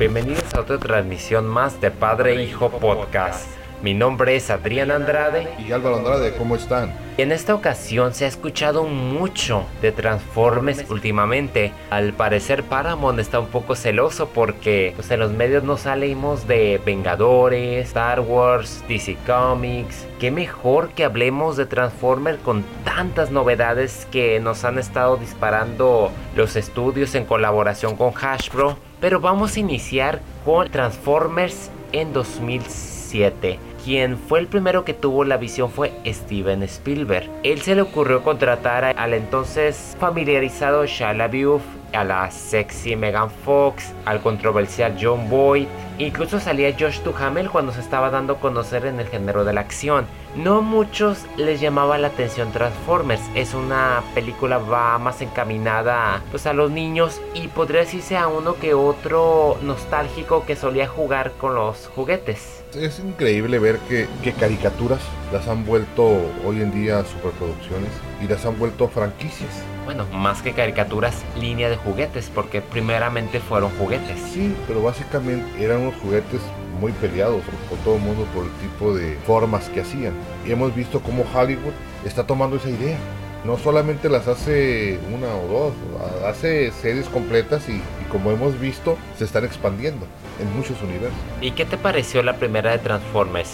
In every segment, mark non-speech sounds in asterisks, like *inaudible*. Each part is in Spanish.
Bienvenidos a otra transmisión más de Padre Hijo Podcast. Mi nombre es Adrián Andrade. Y Álvaro Andrade, ¿cómo están? En esta ocasión se ha escuchado mucho de Transformers últimamente. Al parecer Paramount está un poco celoso porque pues, en los medios no salimos de Vengadores, Star Wars, DC Comics. Qué mejor que hablemos de Transformers con tantas novedades que nos han estado disparando los estudios en colaboración con Hasbro. Pero vamos a iniciar con Transformers en 2007. Quien fue el primero que tuvo la visión fue Steven Spielberg. Él se le ocurrió contratar al entonces familiarizado Shia LaBeouf, a la sexy Megan Fox, al controversial John Boyd. Incluso salía Josh Duhamel cuando se estaba dando a conocer en el género de la acción. No muchos les llamaba la atención Transformers. Es una película va más encaminada pues a los niños y podría decirse a uno que otro nostálgico que solía jugar con los juguetes. Es increíble ver que, que caricaturas las han vuelto hoy en día superproducciones y las han vuelto franquicias. Bueno, más que caricaturas, línea de juguetes, porque primeramente fueron juguetes. Sí, pero básicamente eran unos juguetes muy peleados por todo el mundo por el tipo de formas que hacían. Y hemos visto cómo Hollywood está tomando esa idea. No solamente las hace una o dos, hace series completas y, y como hemos visto, se están expandiendo en muchos universos. ¿Y qué te pareció la primera de Transformers?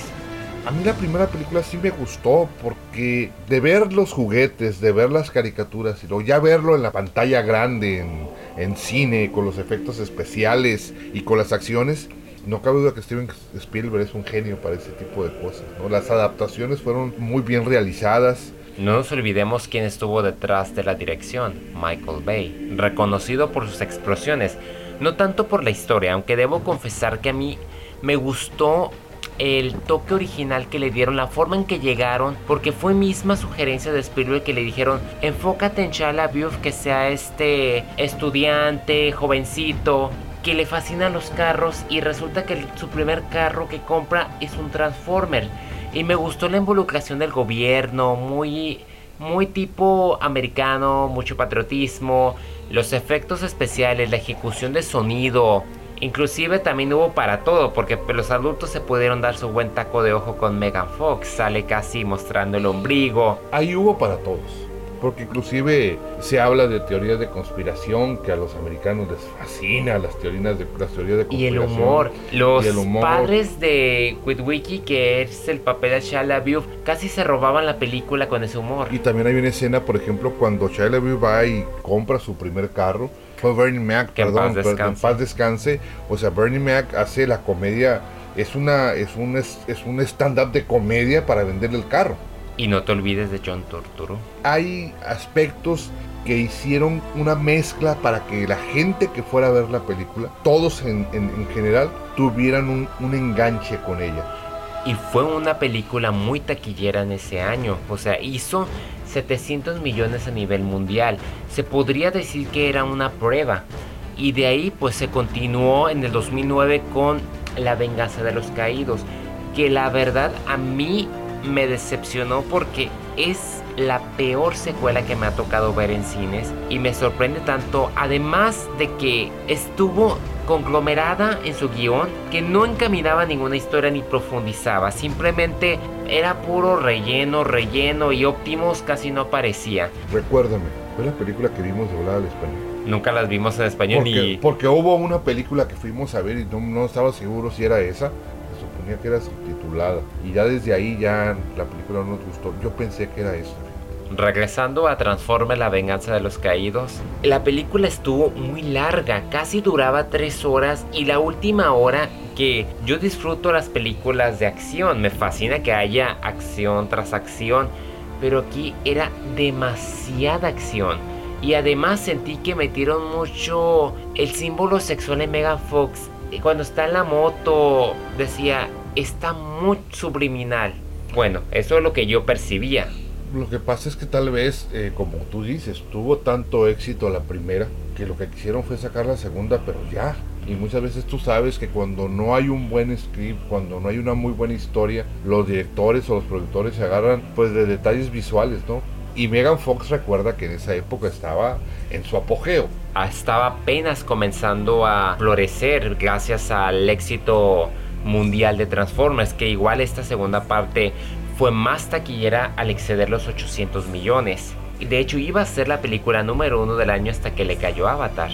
A mí la primera película sí me gustó porque de ver los juguetes, de ver las caricaturas y luego ya verlo en la pantalla grande, en, en cine, con los efectos especiales y con las acciones, no cabe duda que Steven Spielberg es un genio para ese tipo de cosas. ¿no? Las adaptaciones fueron muy bien realizadas. No nos olvidemos quién estuvo detrás de la dirección, Michael Bay, reconocido por sus explosiones, no tanto por la historia, aunque debo confesar que a mí me gustó el toque original que le dieron, la forma en que llegaron, porque fue misma sugerencia de Spielberg que le dijeron, enfócate en Shia LaBeouf que sea este estudiante, jovencito, que le fascinan los carros y resulta que su primer carro que compra es un Transformer. Y me gustó la involucración del gobierno, muy muy tipo americano, mucho patriotismo, los efectos especiales, la ejecución de sonido, Inclusive también hubo para todo, porque los adultos se pudieron dar su buen taco de ojo con Megan Fox, sale casi mostrando el ombligo. Ahí hubo para todos. Porque inclusive se habla de teorías de conspiración que a los americanos les fascina las teorías de, las teorías de Y el conspiración. humor. Los Y el humor. padres de Witwicky, que es el papel de Shia LaBeouf, casi se robaban la película con ese humor. Y también hay una escena, por ejemplo, cuando Shia LaBeouf va y compra su primer carro. Fue Bernie Mac, Que en perdón, paz en paz descanse. O sea, Bernie Mac hace la comedia, es una es un es, es un stand-up de comedia para vender el carro. Y no te olvides de John Turturro. Hay aspectos que hicieron una mezcla para que la gente que fuera a ver la película, todos en, en- en general, tuvieran un, un enganche con ella. Y fue una película muy taquillera en ese año. O sea, hizo 700 millones a nivel mundial. Se podría decir que era una prueba. Y de ahí pues se continuó en el 2009 con La venganza de los caídos. Que la verdad a mí me decepcionó porque es la peor secuela que me ha tocado ver en cines. Y me sorprende tanto. Además de que estuvo conglomerada en su guion que no encaminaba ninguna historia ni profundizaba, simplemente era puro relleno, relleno y Optimus casi no aparecía. Recuérdame, fue la película que vimos doblada al español. Nunca las vimos en español Porque, ni... porque hubo una película que fuimos a ver y no, no estaba seguro si era esa. Que era subtitulada. Y ya desde ahí la película no nos gustó. Yo pensé que era esa. Regresando a Transformers La venganza de los caídos, la película estuvo muy larga, casi duraba tres horas y la última hora que yo disfruto las películas de acción, me fascina que haya acción tras acción, pero aquí era demasiada acción. Y además sentí que metieron mucho el símbolo sexual en Megan Fox. Y Cuando está en la moto, decía, está muy subliminal. Bueno, eso es lo que yo percibía. Lo que pasa es que tal vez, eh, como tú dices, tuvo tanto éxito la primera que lo que quisieron fue sacar la segunda, pero ya. Y muchas veces tú sabes que cuando no hay un buen script, cuando no hay una muy buena historia, los directores o los productores se agarran pues de detalles visuales, ¿no? Y Megan Fox recuerda que en esa época estaba en su apogeo. Ah, estaba apenas comenzando a florecer gracias al éxito mundial de Transformers, que igual esta segunda parte fue más taquillera al exceder los 800 millones. De hecho iba a ser la película número uno del año hasta que le cayó Avatar.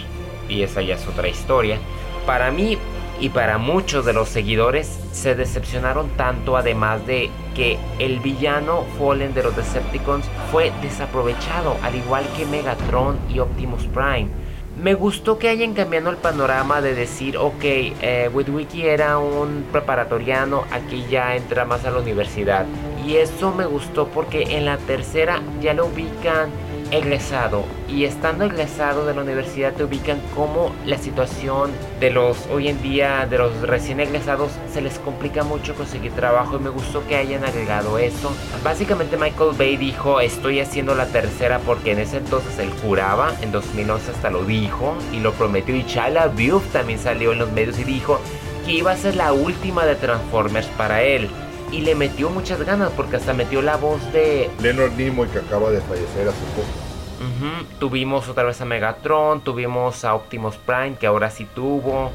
Y esa ya es otra historia. Para mí y para muchos de los seguidores se decepcionaron tanto además de que el villano Fallen de los Decepticons fue desaprovechado al igual que Megatron y Optimus Prime me gustó que hayan cambiado el panorama de decir, ok, eh, era un preparatoriano, aquí ya entra más a la universidad. Y eso me gustó porque en la tercera ya lo ubican egresado y estando egresado de la universidad te ubican como la situación de los hoy en día de los recién egresados se les complica mucho conseguir trabajo y me gustó que hayan agregado eso básicamente Michael Bay dijo estoy haciendo la tercera porque en ese entonces él juraba en 2011 hasta lo dijo y lo prometió y Chala Buff también salió en los medios y dijo que iba a ser la última de Transformers para él y le metió muchas ganas porque hasta metió la voz de Leonard Nimoy que acaba de fallecer hace poco. Tuvimos otra vez a Megatron, tuvimos a Optimus Prime que ahora sí tuvo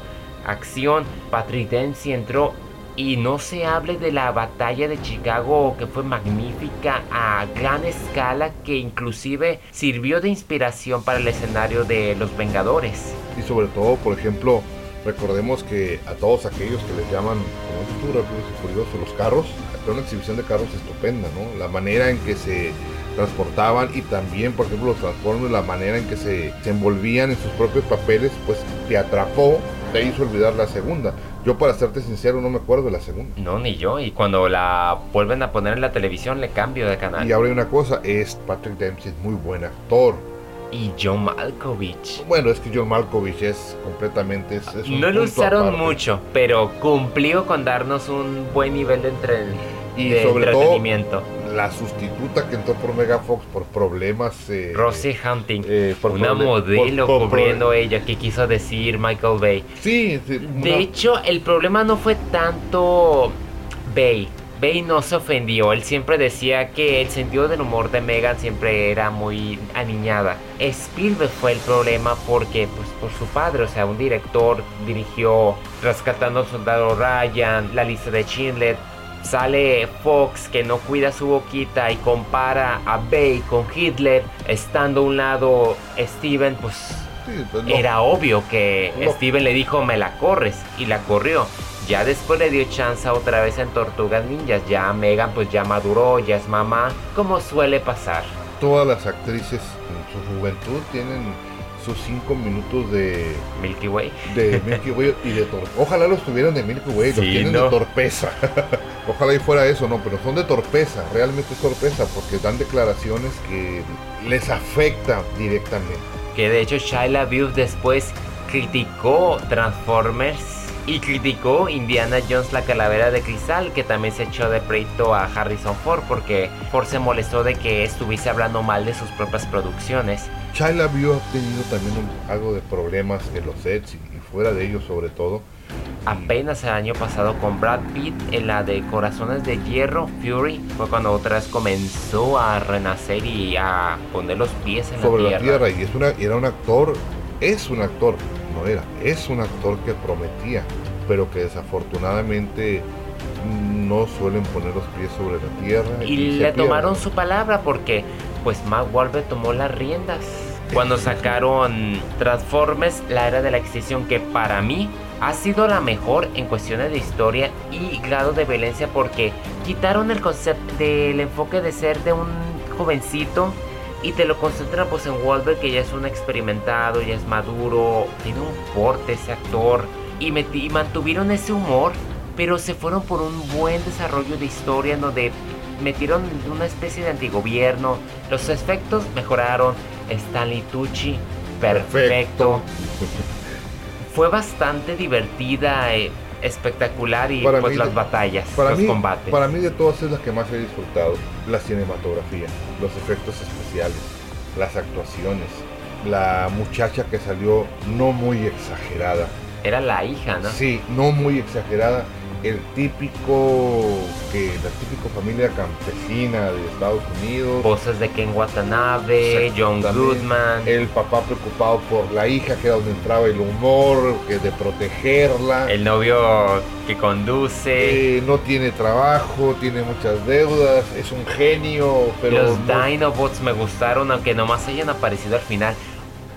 acción. Patrick Dempsey entró y no se hable de la batalla de Chicago que fue magnífica a gran escala que inclusive sirvió de inspiración para el escenario de los Vengadores. Y sobre todo, por ejemplo, Recordemos que a todos aquellos que les llaman, como curioso, los carros, fue una exhibición de carros estupenda, ¿no? La manera en que se transportaban y también, por ejemplo, los transportes, la manera en que se, envolvían en sus propios papeles, pues te atrapó, te hizo olvidar la segunda. Yo para serte sincero no me acuerdo de la segunda. No, ni yo. Y cuando la vuelven a poner en la televisión le cambio de canal. Y ahora hay una cosa, es Patrick Dempsey, es muy buen actor y John Malkovich. Bueno, es que John Malkovich es completamente... no lo usaron mucho, pero cumplió con darnos un buen nivel de, entre... y sobre entretenimiento. Todo, la sustituta que entró por Megafox por problemas... Eh, Rosie Hunting, eh, por una modelo cubriendo ella, que quiso decir Michael Bay. Sí, De hecho, el problema no fue tanto Bay Bay no se ofendió, él siempre decía que el sentido del humor de Megan siempre era muy aniñada. Spielberg fue el problema porque, pues, por su padre, o sea, un director dirigió Rescatando al Soldado Ryan, La Lista de Schindler. Sale Fox que no cuida su boquita y compara a Bay con Hitler, estando a un lado Steven, pues, pues era obvio que Steven le dijo me la corres y la corrió. Ya después le dio chance otra vez en Tortugas Ninjas. Ya Megan pues ya maduró, ya es mamá, como suele pasar. Todas las actrices en su juventud tienen sus cinco minutos de Milky Way. De *laughs* Milky Way y de torpeza. Ojalá los tuvieran de Milky Way, los tienen de torpeza. *laughs* Ojalá y fuera eso, no, pero son de torpeza, realmente es torpeza, porque dan declaraciones que les afecta directamente. Que de hecho Shia LaBeouf después criticó Transformers y criticó Indiana Jones la calavera de cristal que también se echó de pleito a Harrison Ford porque Ford se molestó de que estuviese hablando mal de sus propias producciones. Chila vio ha tenido también algo de problemas en los sets y, fuera de ellos sobre todo. Apenas el año pasado con Brad Pitt en la de Corazones de Hierro, Fury, fue cuando otra vez comenzó a renacer y a poner los pies en Sobre la tierra. y es una, era un actor, es un actor era. Es un actor que prometía, pero que desafortunadamente no suelen poner los pies sobre la tierra. Y, le tomaron su palabra porque pues Mark Wahlberg tomó las riendas. Cuando sacaron Transformers, la era de la extinción, que para mí ha sido la mejor en cuestiones de historia y grado de violencia porque quitaron el concepto del enfoque de ser de un jovencito y te lo concentra pues en Wahlberg que ya es un experimentado, ya es maduro, tiene un porte ese actor y, mantuvieron ese humor, pero se fueron por un buen desarrollo de historia en donde metieron una especie de antigobierno, los efectos mejoraron, Stanley Tucci, perfecto. Fue bastante divertida. Eh, espectacular y pues las batallas, para los mí, combates. Para mí de todas es la que más he disfrutado, la cinematografía, los efectos especiales, las actuaciones, la muchacha que salió no muy exagerada. Era la hija, ¿no? Sí, no muy exagerada el típico, que la típica familia campesina de Estados Unidos. Voces de Ken Watanabe, John Goodman. El papá preocupado por la hija, que era donde entraba el humor, que de protegerla. El novio que conduce. Eh, no tiene trabajo, tiene muchas deudas, es un genio, pero... Los no- Dinobots me gustaron, aunque nomás hayan aparecido al final.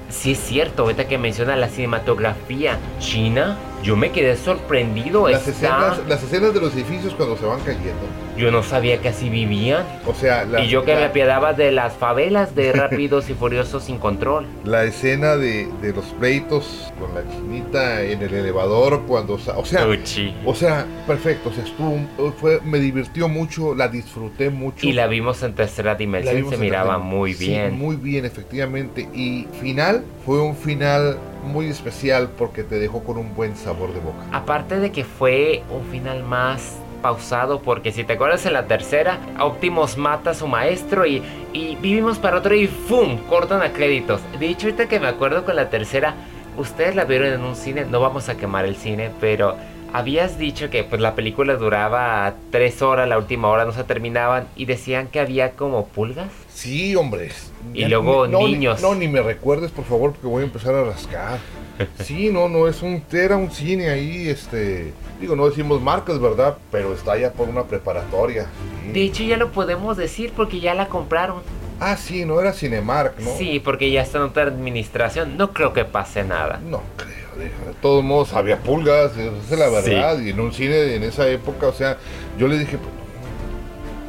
Sí es cierto, ahorita que menciona la cinematografía china, yo me quedé sorprendido. las, Está- escenas, las escenas de los edificios cuando se van cayendo. Yo no sabía que así vivían. O sea, la, y yo que la- me apiadaba de las favelas de Rápidos y Furiosos sin control. la escena de, de los pleitos con la chinita en el elevador cuando... O sea, Uchi. o sea, perfecto. O sea, estuvo, fue, me divirtió mucho, la disfruté mucho. Y la vimos en tercera dimensión, se miraba muy sí, bien. muy bien, efectivamente. Y final, fue un final muy especial porque te dejó con un buen sabor de boca. Aparte de que fue un final más pausado, porque si te acuerdas en la tercera, Optimus mata a su maestro y, y vivimos para otro y ¡fum! cortan a créditos. De hecho, ahorita que me acuerdo con la tercera, ustedes la vieron en un cine, no vamos a quemar el cine, pero habías dicho que pues la película duraba tres horas, la última hora no se terminaban y decían que había como pulgas. Sí, hombre. Y luego no, ni- niños. no, ni me recuerdes, por favor, porque voy a empezar a rascar. *laughs* Sí, no, no, es un, era un cine ahí, este, digo, no decimos marcas, ¿verdad? Pero está ya por una preparatoria. sí. De hecho, ya lo podemos decir porque ya la compraron. Ah, sí, no era Cinemark, ¿no? Sí, porque ya está en otra administración. No creo que pase nada. No creo. De todos modos, había pulgas, esa es la Sí. verdad. Y en un cine en esa época, o sea, yo le dije, pues,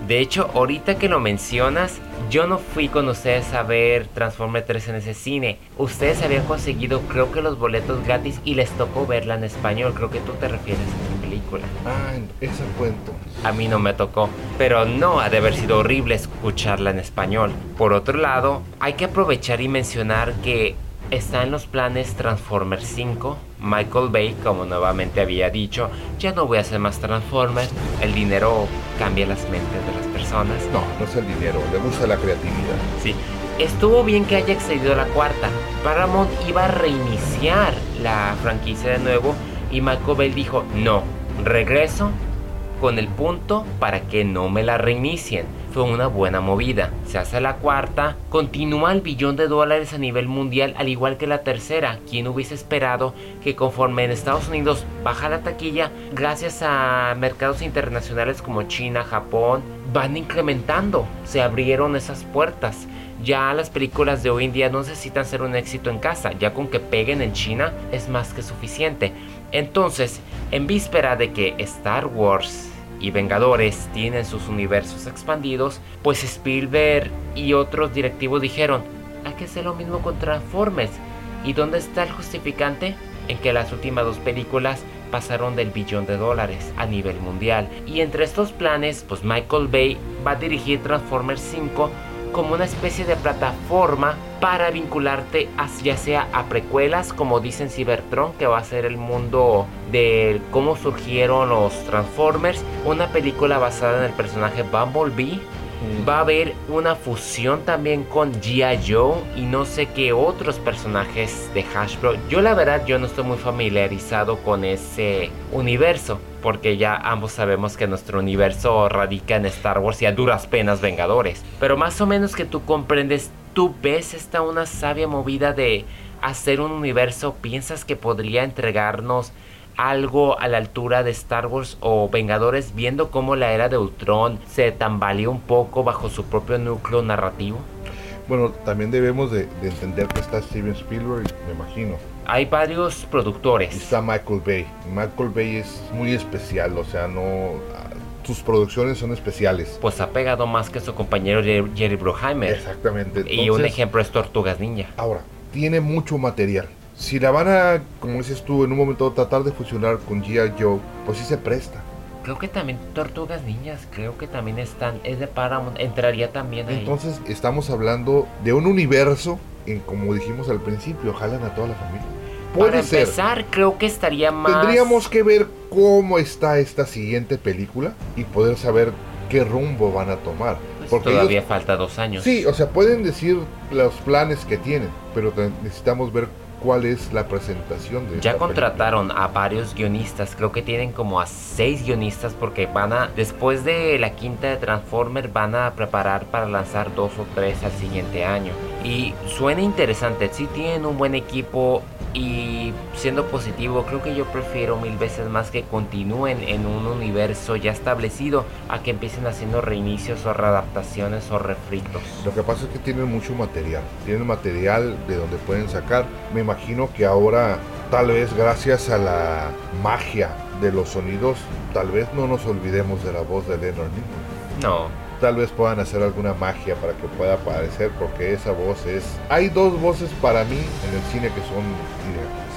De hecho, ahorita que lo mencionas, yo no fui con ustedes a ver Transformer 3 en ese cine. Ustedes habían conseguido, creo que los boletos gratis y les tocó verla en español. Creo que tú te refieres a esa película. ah, esa fue entonces. A mí no me tocó, pero no ha de haber sido horrible escucharla en español. Por otro lado, hay que aprovechar y mencionar que está en los planes Transformers 5. Michael Bay, como nuevamente había dicho, ya no voy a hacer más Transformers. El dinero cambia las mentes de las personas. No, no es el dinero, le gusta la creatividad. Sí. Estuvo bien que haya excedido la cuarta. Paramount iba a reiniciar la franquicia de nuevo y Michael Bay dijo, no, regreso con el punto para que no me la reinicien. Fue una buena movida. Se hace la cuarta, continúa el billón de dólares a nivel mundial, al igual que la tercera. ¿Quién hubiese esperado que conforme en Estados Unidos baja la taquilla, gracias a mercados internacionales como China, Japón, van incrementando? Se abrieron esas puertas. Ya las películas de hoy en día no necesitan ser un éxito en casa, ya con que peguen en China es más que suficiente. Entonces, en víspera de que Star Wars y Vengadores tienen sus universos expandidos, pues Spielberg y otros directivos dijeron, hay que hacer lo mismo con Transformers. ¿Y dónde está el justificante? En que las últimas dos películas pasaron del billón de dólares a nivel mundial. Y entre estos planes, pues Michael Bay va a dirigir Transformers 5 como una especie de plataforma para vincularte a, ya sea a precuelas como dicen Cybertron que va a ser el mundo de cómo surgieron los Transformers. Una película basada en el personaje Bumblebee va a haber una fusión también con G.I. Joe y no sé qué otros personajes de Hasbro. Yo la verdad yo no estoy muy familiarizado con ese universo porque ya ambos sabemos que nuestro universo radica en Star Wars y a duras penas Vengadores. Pero más o menos que tú comprendes, tú ves esta una sabia movida de hacer un universo, piensas que podría entregarnos algo a la altura de Star Wars o Vengadores viendo cómo la era de Ultron se tambaleó un poco bajo su propio núcleo narrativo? Bueno, también debemos de, de entender que está Steven Spielberg, me imagino. Hay varios productores. está Michael Bay. Michael Bay es muy especial, o sea, no... Sus producciones son especiales. Pues ha pegado más que su compañero Jer- Jerry Bruckheimer. Exactamente. Y un ejemplo es Tortugas Ninja. Ahora, tiene mucho material. Si la van a, como dices tú, en un momento tratar de fusionar con G.I. Joe, pues sí se presta. Creo que también Tortugas Ninjas, creo que también están, es de Paramount, entraría también ahí. Entonces estamos hablando de un universo en, como dijimos al principio, jalan a toda la familia. Puede Para ser. empezar, creo que estaría más... Tendríamos que ver cómo está esta siguiente película y poder saber qué rumbo van a tomar. Pues Porque todavía ellos- falta dos años. sí, o sea, pueden decir los planes que tienen, pero necesitamos ver cuál es la presentación de Ya esta contrataron a varios guionistas, creo que tienen como a seis guionistas porque van a, después de la quinta de Transformers, van a preparar para lanzar dos o tres al siguiente año. Y suena interesante, sí tienen un buen equipo y siendo positivo, creo que yo prefiero mil veces más que continúen en un universo ya establecido a que empiecen haciendo reinicios o readaptaciones o refritos. Lo que pasa es que tienen mucho material, tienen material de donde pueden sacar. Me imagino que ahora, tal vez gracias a la magia de los sonidos, tal vez no nos olvidemos de la voz de Leonard Nimoy. No, Tal vez puedan hacer alguna magia para que pueda aparecer, porque esa voz es... Hay dos voces para mí en el cine que son directas.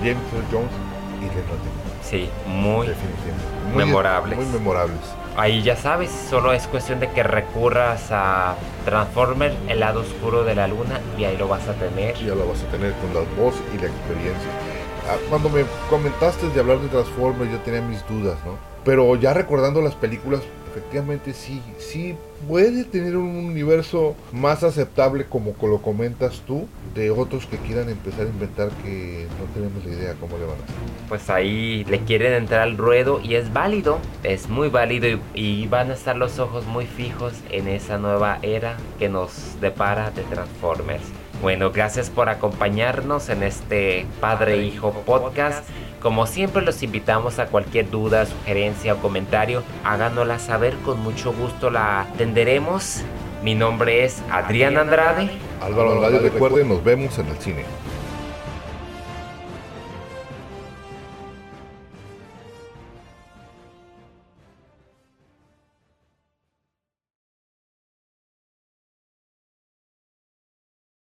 James Earl Jones y Nimoy. sí, muy. Muy- memorables. Muy memorables. Ahí ya sabes, solo es cuestión de que recurras a Transformers, el lado oscuro de la luna, y ahí lo vas a tener. ya lo vas a tener con la voz y la experiencia. Ah, Cuando me comentaste de hablar de Transformers, yo tenía mis dudas, ¿no? Pero ya recordando las películas, efectivamente sí, sí puede tener un universo más aceptable como lo comentas tú, de otros que quieran empezar a inventar que no tenemos la idea cómo le van a hacer. Pues ahí le quieren entrar al ruedo y es válido, es muy válido y, y van a estar los ojos muy fijos en esa nueva era que nos depara de Transformers. Bueno, gracias por acompañarnos en este Padre Hijo Podcast. Como siempre los invitamos a cualquier duda, sugerencia o comentario, háganosla saber, con mucho gusto la atenderemos. Mi nombre es Adrián Andrade. Álvaro Andrade, recuerden, nos vemos en el cine.